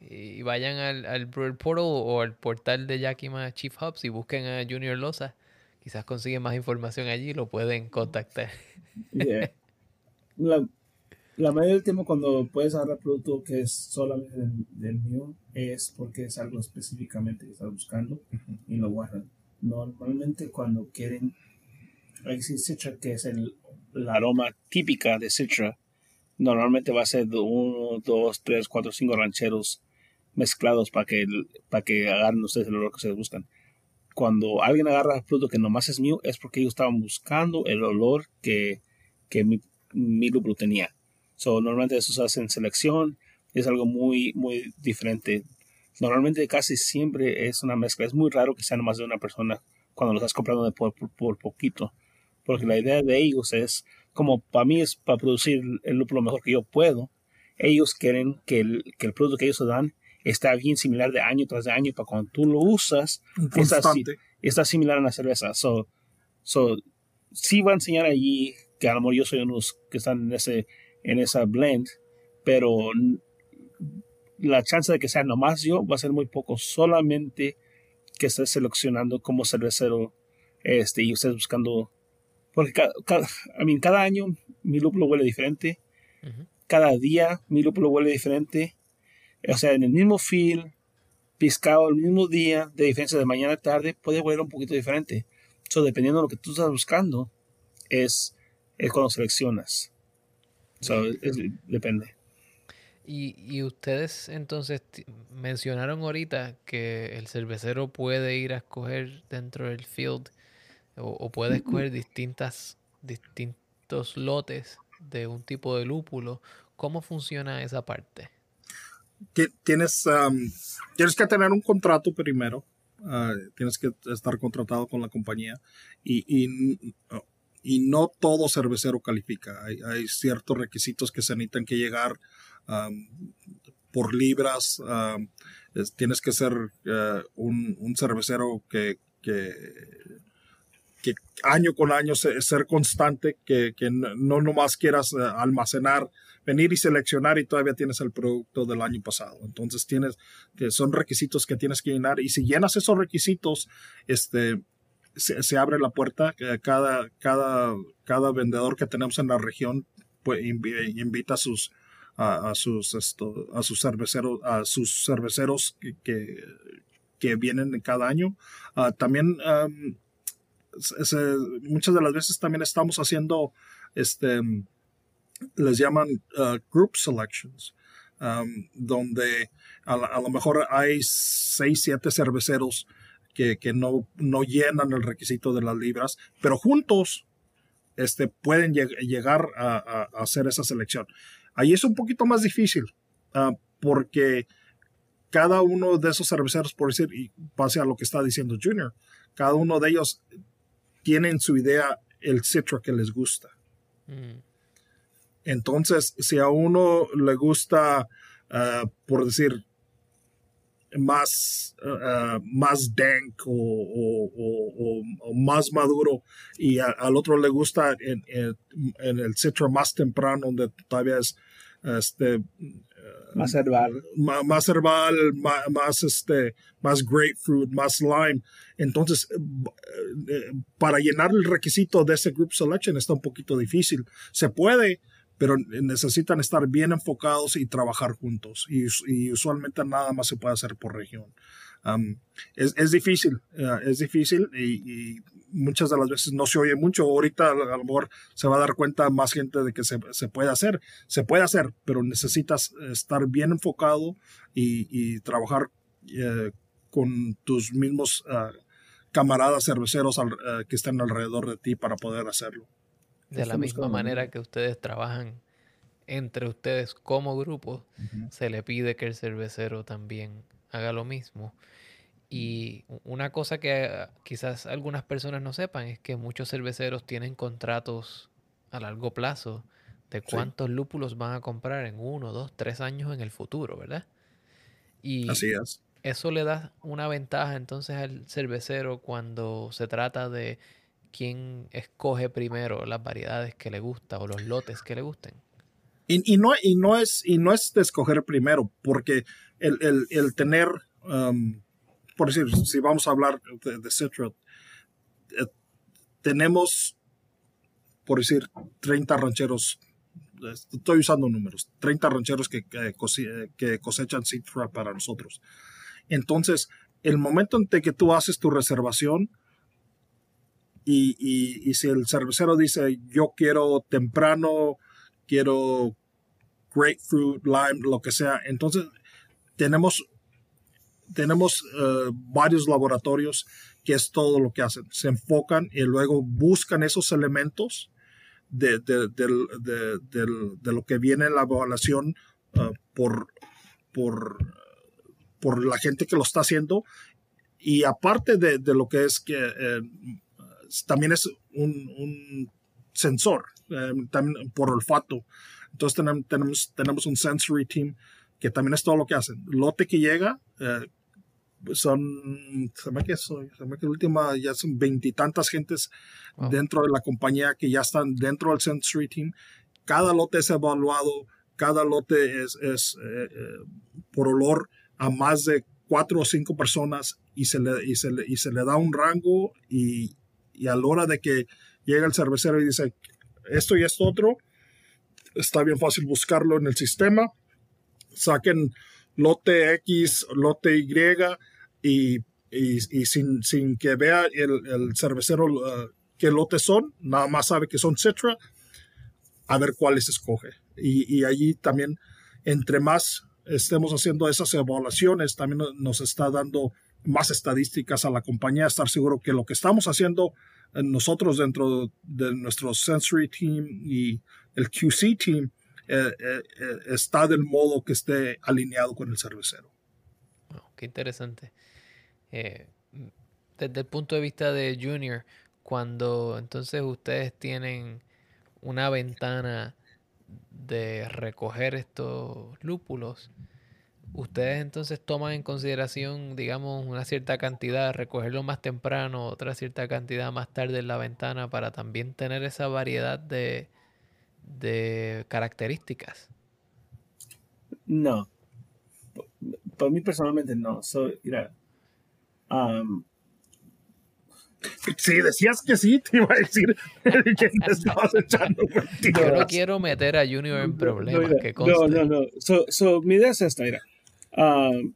y vayan al, al Brewer Portal o al portal de Yakima Chief Hubs y busquen a Junior Loza, quizás consiguen más información allí y lo pueden contactar la, la mayoría del tiempo cuando puedes agarrar producto que es solamente del, mío es porque es algo específicamente que estás buscando y lo guardan. Normalmente cuando quieren decir Citra, que es el, aroma típica de Citra, normalmente va a ser de uno, dos, tres, cuatro, cinco rancheros mezclados para que, para que agarren ustedes el olor que ustedes buscan. Cuando alguien agarra producto que nomás es mío, es porque ellos estaban buscando el olor que, que mi, mi lúpulo tenía. So, normalmente eso se hace en selección, es algo muy, muy diferente. Normalmente casi siempre es una mezcla. Es muy raro que sean más de una persona cuando lo estás comprando por, por, poquito. Porque la idea de ellos es, como para mí es para producir el lúpulo mejor que yo puedo, ellos quieren que el, que el producto que ellos se dan está bien similar de año tras de año para cuando tú lo usas, está, está, similar a la cerveza. So, so, sí va a enseñar allí que a lo mejor yo soy unos que están en ese en esa blend, pero la chance de que sea nomás yo va a ser muy poco, solamente que estés seleccionando como cervecero este, y estés buscando, porque cada, cada, cada año mi lúpulo huele diferente, cada día mi lúpulo huele diferente, o sea, en el mismo feel, piscado el mismo día, de diferencia de mañana a tarde, puede huele un poquito diferente. So, dependiendo de lo que tú estás buscando, es es cuando seleccionas. Depende. Y, ustedes entonces mencionaron ahorita que el cervecero puede ir a escoger dentro del field o, puede escoger distintas, distintos lotes de un tipo de lúpulo. ¿Cómo funciona esa parte? Tienes, tienes que tener un contrato primero. Ah, tienes que estar contratado con la compañía y, y y no todo cervecero califica. Hay, ciertos requisitos que se necesitan que llegar por libras. tienes que ser eh, un, cervecero que, que año con año ser constante, que, que no nomás quieras eh, almacenar, venir y seleccionar y todavía tienes el producto del año pasado. Entonces tienes que son requisitos que tienes que llenar y si llenas esos requisitos, este se, abre la puerta, cada, cada, cada vendedor que tenemos en la región pues, invita a sus a, sus esto, a sus cerveceros a sus cerveceros que, que, vienen cada año. Ah, también muchas de las veces también estamos haciendo, este, les llaman uh, group selections, um, donde a, lo mejor hay seis, siete cerveceros que, que, no, no llenan el requisito de las libras, pero juntos este, pueden llegar a, hacer esa selección. Ahí es un poquito más difícil, uh, porque cada uno de esos cerveceros, por decir, y pase a lo que está diciendo Junior, cada uno de ellos tienen su idea el citra que les gusta. Mm. Entonces, si a uno le gusta, uh, por decir, más, uh, más dank o, más maduro y al otro le gusta en, el citra más temprano donde todavía es este más herbal. más, herbal más, este más grapefruit más lime. Entonces eh, para llenar el requisito de ese group selection está un poquito difícil. Se puede pero necesitan estar bien enfocados y trabajar juntos y, usualmente nada más se puede hacer por región es, difícil eh, es difícil y, muchas de las veces no se oye mucho. Ahorita a lo mejor se va a dar cuenta más gente de que se, puede hacer. Se puede hacer, pero necesitas estar bien enfocado y, trabajar eh, con tus mismos ah, camaradas cerveceros eh, que estén alrededor de ti para poder hacerlo. De la misma manera que ustedes trabajan entre ustedes como grupo, se le pide que el cervecero también haga lo mismo. Y una cosa que ah, quizás algunas personas no sepan es que muchos cerveceros tienen contratos a largo plazo de cuántos lúpulos van a comprar en uno, dos, tres años en el futuro, ¿verdad? Y Así es. eso le da una ventaja entonces al cervecero cuando se trata de quién escoge primero las variedades que le gusta o los lotes que le gusten. Y, no, y, no, es, y no es de escoger primero, porque el, tener por decir, si vamos a hablar de, de eh, tenemos, por decir, 30 rancheros, estoy usando números, 30 rancheros que, que, cosechan Citra para nosotros. Entonces, el momento en que tú haces tu reservación, y, y, y, si el cervecero dice, yo quiero temprano, quiero grapefruit, lime, lo que sea, entonces tenemos tenemos eh, varios laboratorios que es todo lo que hacen. Se enfocan y luego buscan esos elementos de, lo que viene en la evaluación eh, por, por, por la gente que lo está haciendo. Y aparte de, lo que es que eh, también es un, sensor, también por olfato. Entonces tenemos, tenemos un sensory team que también es todo lo que hacen. Lote que llega, eh, son, se me que, se me que última ya son veintitantas gentes dentro de la compañía que ya están dentro del Sensory Team. Cada lote es evaluado, cada lote es, es eh, eh, por olor a más de cuatro o cinco personas y se le, y se le, y se le da un rango y, y a la hora de que llega el cervecero y dice esto y esto otro, está bien fácil buscarlo en el sistema saquen lote X, lote Y, y, y sin, sin, que vea el, el cervecero uh, qué lotes son, nada más sabe que son Citra, a ver cuáles escoge. Y, y allí también, entre más estemos haciendo esas evaluaciones, también nos está dando más estadísticas a la compañía, estar seguro que lo que estamos haciendo eh, nosotros dentro de nuestro sensory team y el QC team eh, eh, está del modo que esté alineado con el cervecero. qué interesante. desde el punto de vista de Junior, cuando entonces ustedes tienen una ventana de recoger estos lúpulos, ustedes entonces toman en consideración, digamos, una cierta cantidad, recogerlo más temprano, otra cierta cantidad más tarde en la ventana para también tener esa variedad de, de características. No. Para mí personalmente no. So, mira, um, si decías que sí, te iba a decir que te estabas echando Yo no quiero meter a Junior en problemas. No, no, no. So, so, mi idea es esta, mira. Um,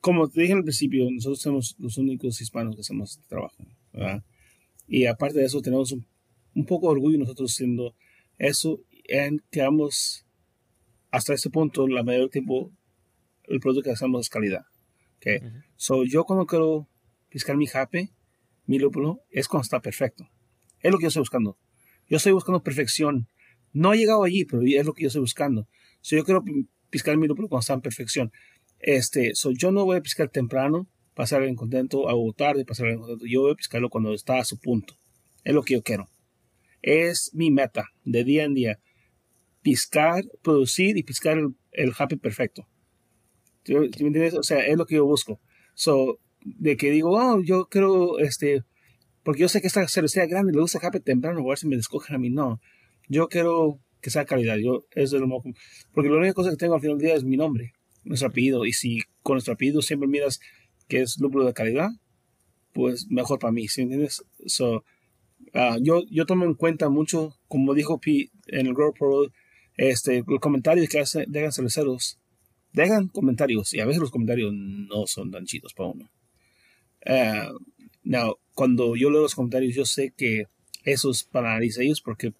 como te dije al principio, nosotros somos los únicos hispanos que hacemos este trabajo. ¿verdad? Y aparte de eso, tenemos un, un poco de orgullo nosotros siendo eso en que hemos, hasta ese punto, la mayor tiempo, el producto que hacemos es calidad. Okay? So, yo cuando quiero piscar mi jape, mi lúpulo, es cuando está perfecto. Es lo que yo estoy buscando. Yo estoy buscando perfección. No he llegado allí, pero es lo que yo estoy buscando. So, yo quiero piscar mi lúpulo cuando está en perfección. Este, so, yo no voy a piscar temprano, pasar en contento, o tarde, pasar en contento. Yo voy a piscarlo cuando está a su punto. Es lo que yo quiero. Es mi meta de día en día. Piscar, producir y piscar el, el happy perfecto. ¿Tú, me entiendes? O sea, es lo que yo busco. So, de que digo, oh, yo quiero, este, porque yo sé que esta cervecería grande le gusta happy temprano, a ver si me escogen a mí. No, yo quiero que sea calidad. Yo, es de lo porque la única cosa que tengo al final del día es mi nombre, nuestro apellido. Y si con nuestro apellido siempre miras que es lúpulo de calidad, pues mejor para mí, ¿sí entiendes? So, uh, yo, yo tomo en cuenta mucho, como dijo Pete en el Grow Pro, este, los comentarios que hacen, dejan cerveceros, dejan comentarios, y a veces los comentarios no son tan chidos para uno. Uh, now, cuando yo leo los comentarios, yo sé que eso es para ellos porque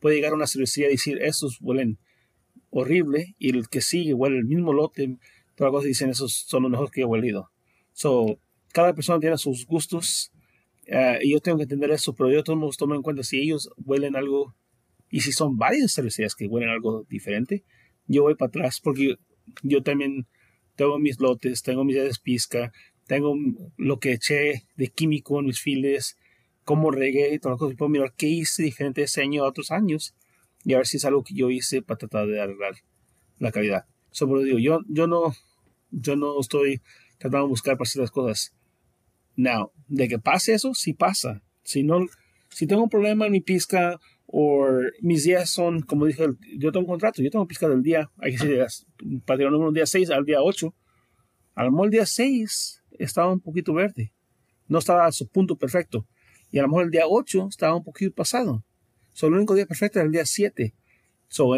puede llegar a una cervecería y decir, estos huelen horrible, y el que sigue huele el mismo lote, todas cosas dicen, esos son los mejores que he huelido. So, cada persona tiene sus gustos, uh, y yo tengo que entender eso, pero yo tomo, tomo en cuenta si ellos huelen algo, y si son varias cervecerías que huelen algo diferente, yo voy para atrás, porque yo, también tengo mis lotes, tengo mis de pizca, tengo lo que eché de químico en mis files, cómo regué y todas las cosas. Puedo mirar qué hice diferente ese año a otros años y a ver si es algo que yo hice para tratar de arreglar la calidad. Sobre digo, yo, yo no, yo no estoy tratando de buscar para ciertas cosas. Now, de que pase eso, sí pasa. Si no, si tengo un problema en mi pizca o mis días son, como dije, yo tengo un contrato, yo tengo pizca del día, hay que decir, para tirar día 6 al día 8. Al mejor el día 6 estaba un poquito verde. No estaba a su punto perfecto. Y a lo mejor el día 8 estaba un poquito pasado. So, el único día perfecto era el día 7. So,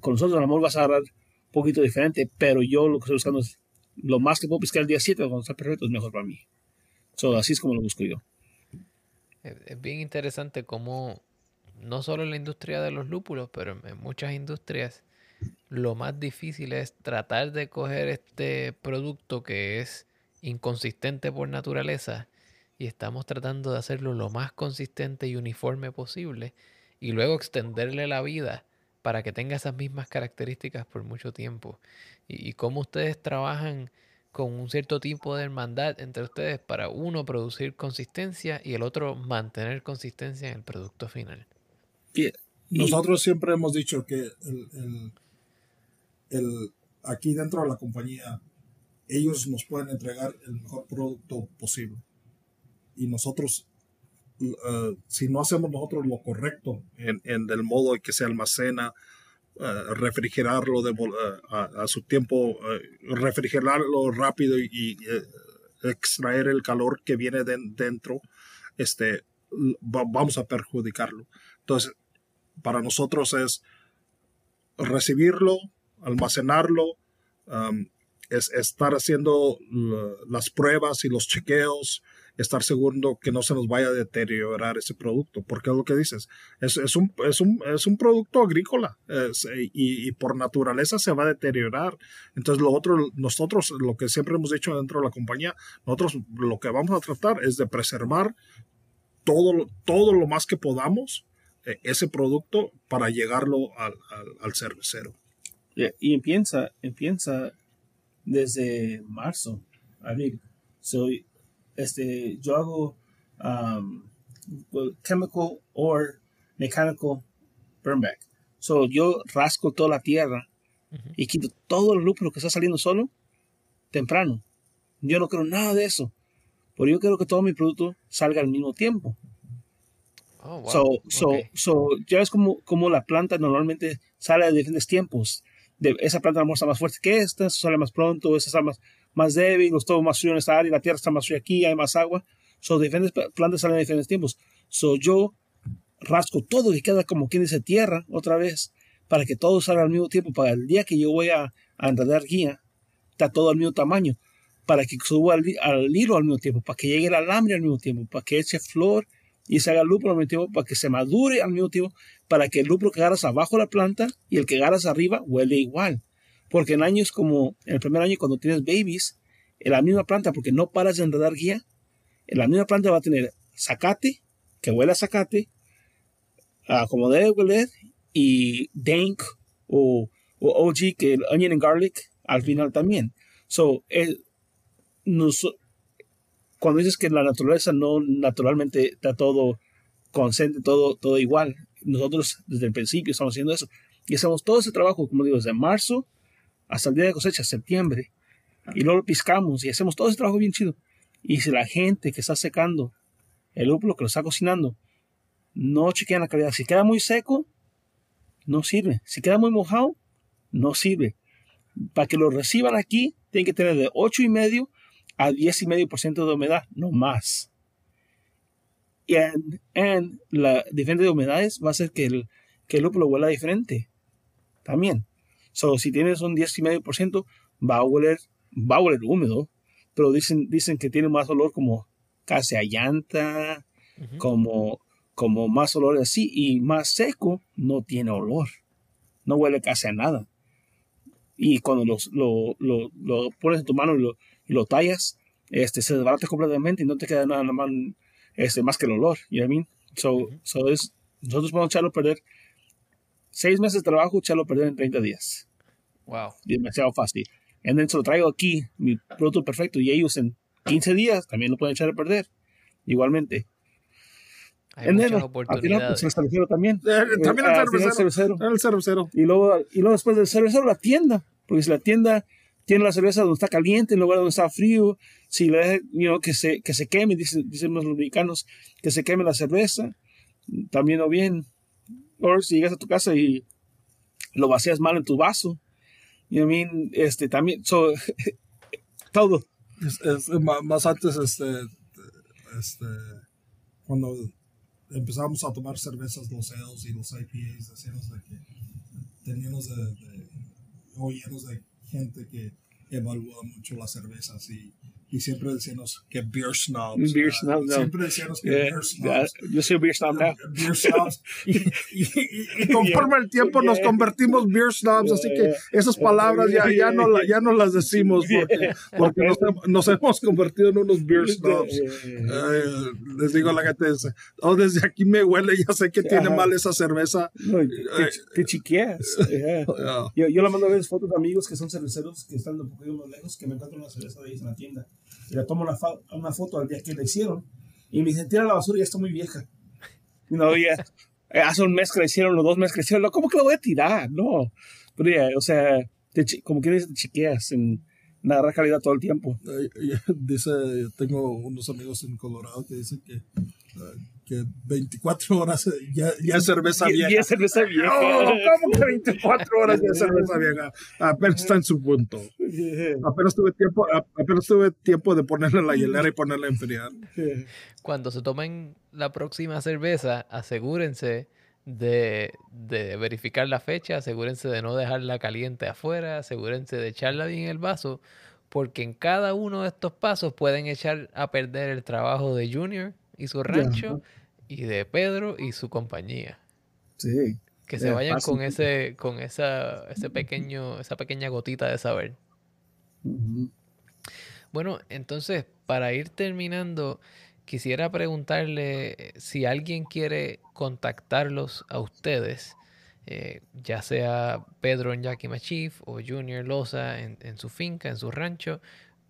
con nosotros a lo mejor vas a agarrar un poquito diferente, pero yo lo que estoy buscando es lo más que puedo piscar el día 7 cuando está perfecto es mejor para mí. So, así es como lo busco yo. Es bien interesante cómo, no solo en la industria de los lúpulos, pero en muchas industrias, lo más difícil es tratar de coger este producto que es inconsistente por naturaleza y estamos tratando de hacerlo lo más consistente y uniforme posible y luego extenderle la vida para que tenga esas mismas características por mucho tiempo. Y, cómo ustedes trabajan con un cierto tipo de hermandad entre ustedes para uno producir consistencia y el otro mantener consistencia en el producto final. Nosotros siempre hemos dicho que el, el, aquí dentro de la compañía ellos nos pueden entregar el mejor producto posible. Y nosotros, uh, si no hacemos nosotros lo correcto en, en del modo en que se almacena, uh, refrigerarlo de, uh, a, su tiempo, refrigerarlo rápido y, extraer el calor que viene de, dentro, este, vamos a perjudicarlo. Entonces, para nosotros es recibirlo, almacenarlo, um, es estar haciendo las pruebas y los chequeos, estar seguro que no se nos vaya a deteriorar ese producto, porque es lo que dices, es, es, un, es, un, es un, producto agrícola y, por naturaleza se va a deteriorar. Entonces, lo otro, nosotros, lo que siempre hemos dicho dentro de la compañía, nosotros lo que vamos a tratar es de preservar todo, todo lo más que podamos eh, ese producto para llegarlo al, al, cervecero. Y empieza, empieza desde marzo, abril. soy este, yo hago um, chemical or mechanical burn So, yo rasco toda la tierra y quito todo el lúpulo que está saliendo solo temprano. Yo no creo nada de eso. Pero yo quiero que todo mi producto salga al mismo tiempo. Oh, wow. So, so, Ok. so, ya ves como, como la planta normalmente sale a diferentes tiempos. De, esa planta mejor está más fuerte que esta, sale más pronto, esta está más, más débil, los todo más frío en esta área, la tierra está más fría aquí, hay más agua. So, diferentes pla- plantas salen a diferentes tiempos. So, yo rasco todo y queda como quien dice tierra otra vez para que todo salga al mismo tiempo. Para el día que yo voy a, a enredar guía, está todo al mismo tamaño. Para que suba al, al hilo al mismo tiempo, para que llegue el alambre al mismo tiempo, para que eche flor y se haga lúpulo al para que se madure al mismo tiempo, para que el lúpulo que agarras abajo de la planta y el que agarras arriba huele igual. Porque en años como en el primer año cuando tienes babies, en la misma planta, porque no paras de enredar guía, en la misma planta va a tener zacate, que huele a zacate, como debe oler, y dank o, o OG, que el onion and garlic, al final también. So, nos- cuando dices que la naturaleza no naturalmente está todo consciente, todo, todo igual, nosotros desde el principio estamos haciendo eso. Y hacemos todo ese trabajo, como digo, desde marzo hasta el día de cosecha, septiembre. Y luego lo piscamos y hacemos todo ese trabajo bien chido. Y si la gente que está secando el lúpulo, que lo está cocinando, no chequean la calidad. Si queda muy seco, no sirve. Si queda muy mojado, no sirve. Para que lo reciban aquí, tienen que tener de 8 y medio a 10 y medio por ciento de humedad, no más. Y en, en la diferente de humedades va a hacer que el, que el lúpulo huela diferente. También. So, si tienes un 10 y medio por ciento, va a oler, va a oler húmedo, pero dicen, dicen que tiene más olor como casi a llanta, como, como más olor así, y más seco no tiene olor. No huele casi a nada. Y cuando los- lo, lo, lo pones en tu mano y lo, y lo tallas, este, se desbarata completamente y no te queda nada más, este, más que el olor. You know what I mean? So, Ujú. so es, nosotros podemos echarlo a perder seis meses de trabajo, echarlo a perder en 30 días. Wow. Demasiado fácil. Y then se lo traigo aquí, mi producto perfecto, y ellos en 15 días también lo pueden echar a perder. Igualmente. Hay En muchas enero, al final, oportunidades. pues el también. Eh, también el Eh, al final, cervecero. cervecero. El cervecero. Y luego, y luego después del cervecero, la tienda. Porque si la tienda tiene la cerveza donde está caliente, en lugar donde está frío, si le deja, you know, que, se, que se queme, dicen, dicen los mexicanos, que se queme la cerveza, también o bien. O si llegas a tu casa y lo vacías mal en tu vaso. You know what I mean? Este, también, so, todo. Es- es más antes, este, este, cuando empezamos a tomar cervezas, los ales y los IPAs, decíamos de que teníamos de, de oíamos de gente que evalúa mucho las cervezas y, y siempre decíamos que beer snobs. Beer snobs, no. Siempre decíamos que Eh, beer snobs. yo soy beer snob now. Beer snobs. Y, y- y- y conforme el tiempo nos Yeah. convertimos beer snobs, así que esas palabras ya, ya, no, la- ya no las decimos porque, porque nos, nos hemos convertido en unos beer snobs. Eh, les digo a la gente, oh, desde aquí me huele, ya sé que tiene Ajá. mal esa cerveza. No, te, te chiqueas. Yeah. Ah, Yo, yo le mando a veces fotos de amigos que son cerveceros que están un poquito más lejos, que me encuentran una cerveza de ellos en la tienda. Y le tomo una, una foto al día que la hicieron. Y me dicen, tira la basura, ya está muy vieja. Y no, ya, eh, hace un mes que la hicieron, o dos meses que la hicieron. ¿Cómo que la voy a tirar? No. Pero ya, o sea, te como que te chiqueas en, agarrar calidad todo el tiempo. eh, dice, tengo unos amigos en Colorado que dicen que, eh, que 24 horas eh, ya, ya es cerveza vieja. Y es cerveza vieja. No, ¿cómo que 24 horas ya es cerveza vieja? Apenas está en su punto. Apenas tuve tiempo, apenas tuve tiempo de ponerla en la hielera y ponerla a enfriar. Cuando se tomen la próxima cerveza, asegúrense de, de verificar la fecha, asegúrense de no dejarla caliente afuera, asegúrense de echarla bien en el vaso, porque en cada uno de estos pasos pueden echar a perder el trabajo de Junior y su rancho y de Pedro y su compañía. Sí. Que se vayan fácil. con ese, con esa, ese pequeño, esa pequeña gotita de saber. Bueno, entonces, para ir terminando, quisiera preguntarle si alguien quiere contactarlos a ustedes, eh, ya sea Pedro en Yakima Chief o Junior Loza en, en su finca, en su rancho,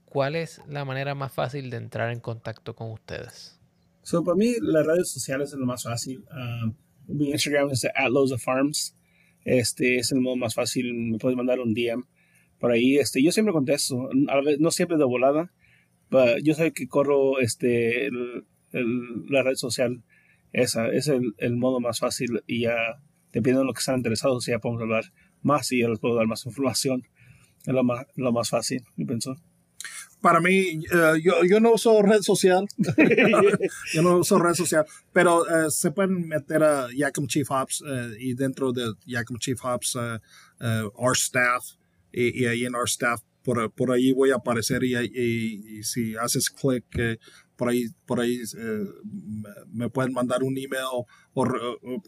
¿cuál es la manera más fácil de entrar en contacto con ustedes? So, para mí, las redes sociales es lo más fácil. Um, mi Instagram es at Farms. Este es el modo más fácil. Me puedes mandar un DM. por ahí, este, yo siempre contesto, a veces, no siempre de volada, pero yo sé que corro este, la red social, esa es el, el, modo más fácil y ya, dependiendo de lo que están interesados, ya podemos hablar más y ya les puedo dar más información. Es lo más, lo más fácil, yo pienso para mí, uh, yo, yo, no uso red social. yo no uso red social. Pero uh, se pueden meter a Yakima Chief Ops uh, y dentro de Yakima Chief Ops, our staff. Y, y, ahí en our staff, por, por ahí voy a aparecer. Y, y, y si haces clic, por ahí, por ahí me pueden mandar un email o,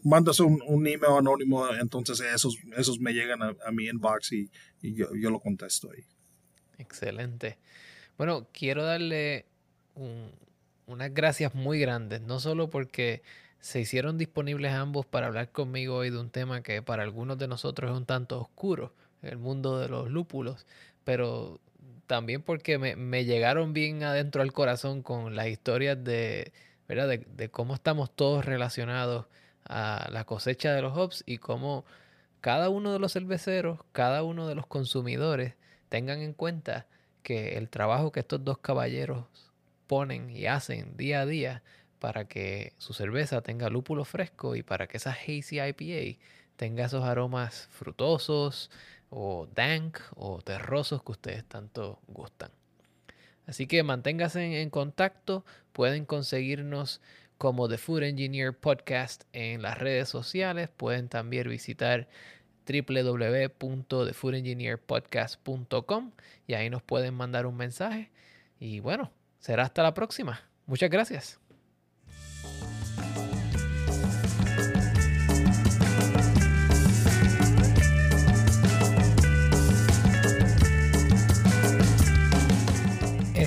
mandas un, un, email anónimo. Entonces, esos, esos me llegan a, a mi inbox y, yo, yo lo contesto ahí. Excelente. Bueno, quiero darle unas gracias muy grandes, no solo porque se hicieron disponibles ambos para hablar conmigo hoy de un tema que para algunos de nosotros es un tanto oscuro, el mundo de los lúpulos, pero también porque me, llegaron bien adentro al corazón con las historias de, ¿verdad? De, de, cómo estamos todos relacionados a la cosecha de los hops y cómo cada uno de los cerveceros, cada uno de los consumidores tengan en cuenta que el trabajo que estos dos caballeros ponen y hacen día a día para que su cerveza tenga lúpulo fresco y para que esa hazy IPA tenga esos aromas frutosos o dank o terrosos que ustedes tanto gustan. Así que manténganse en contacto, pueden conseguirnos como The Food Engineer Podcast en las redes sociales, pueden también visitar www.thefoodengineerpodcast.com y ahí nos pueden mandar un mensaje. Y bueno, será hasta la próxima. Muchas gracias.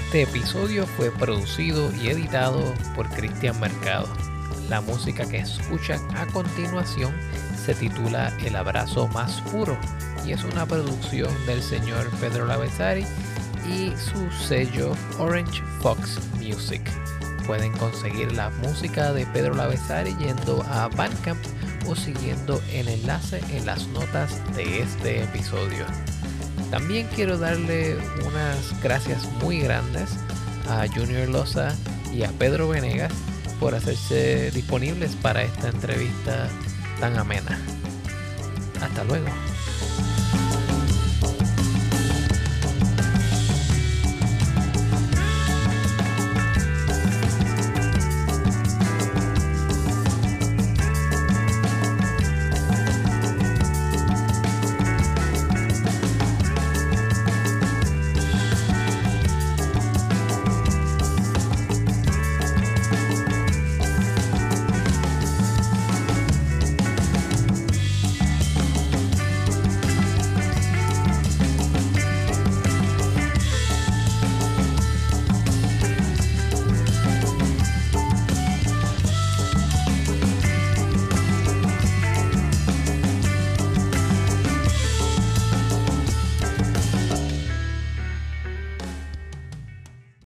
Este episodio fue producido y editado por Cristian Mercado. La música que escuchan a continuación se titula El abrazo más puro y es una producción del señor Pedro Lavezari y su sello Orange Fox Music. Pueden conseguir la música de Pedro Lavezari yendo a Bandcamp o siguiendo el enlace en las notas de este episodio. También quiero darle unas gracias muy grandes a Junior Loza y a Pedro Venegas por hacerse disponibles para esta entrevista tan amena. Hasta luego.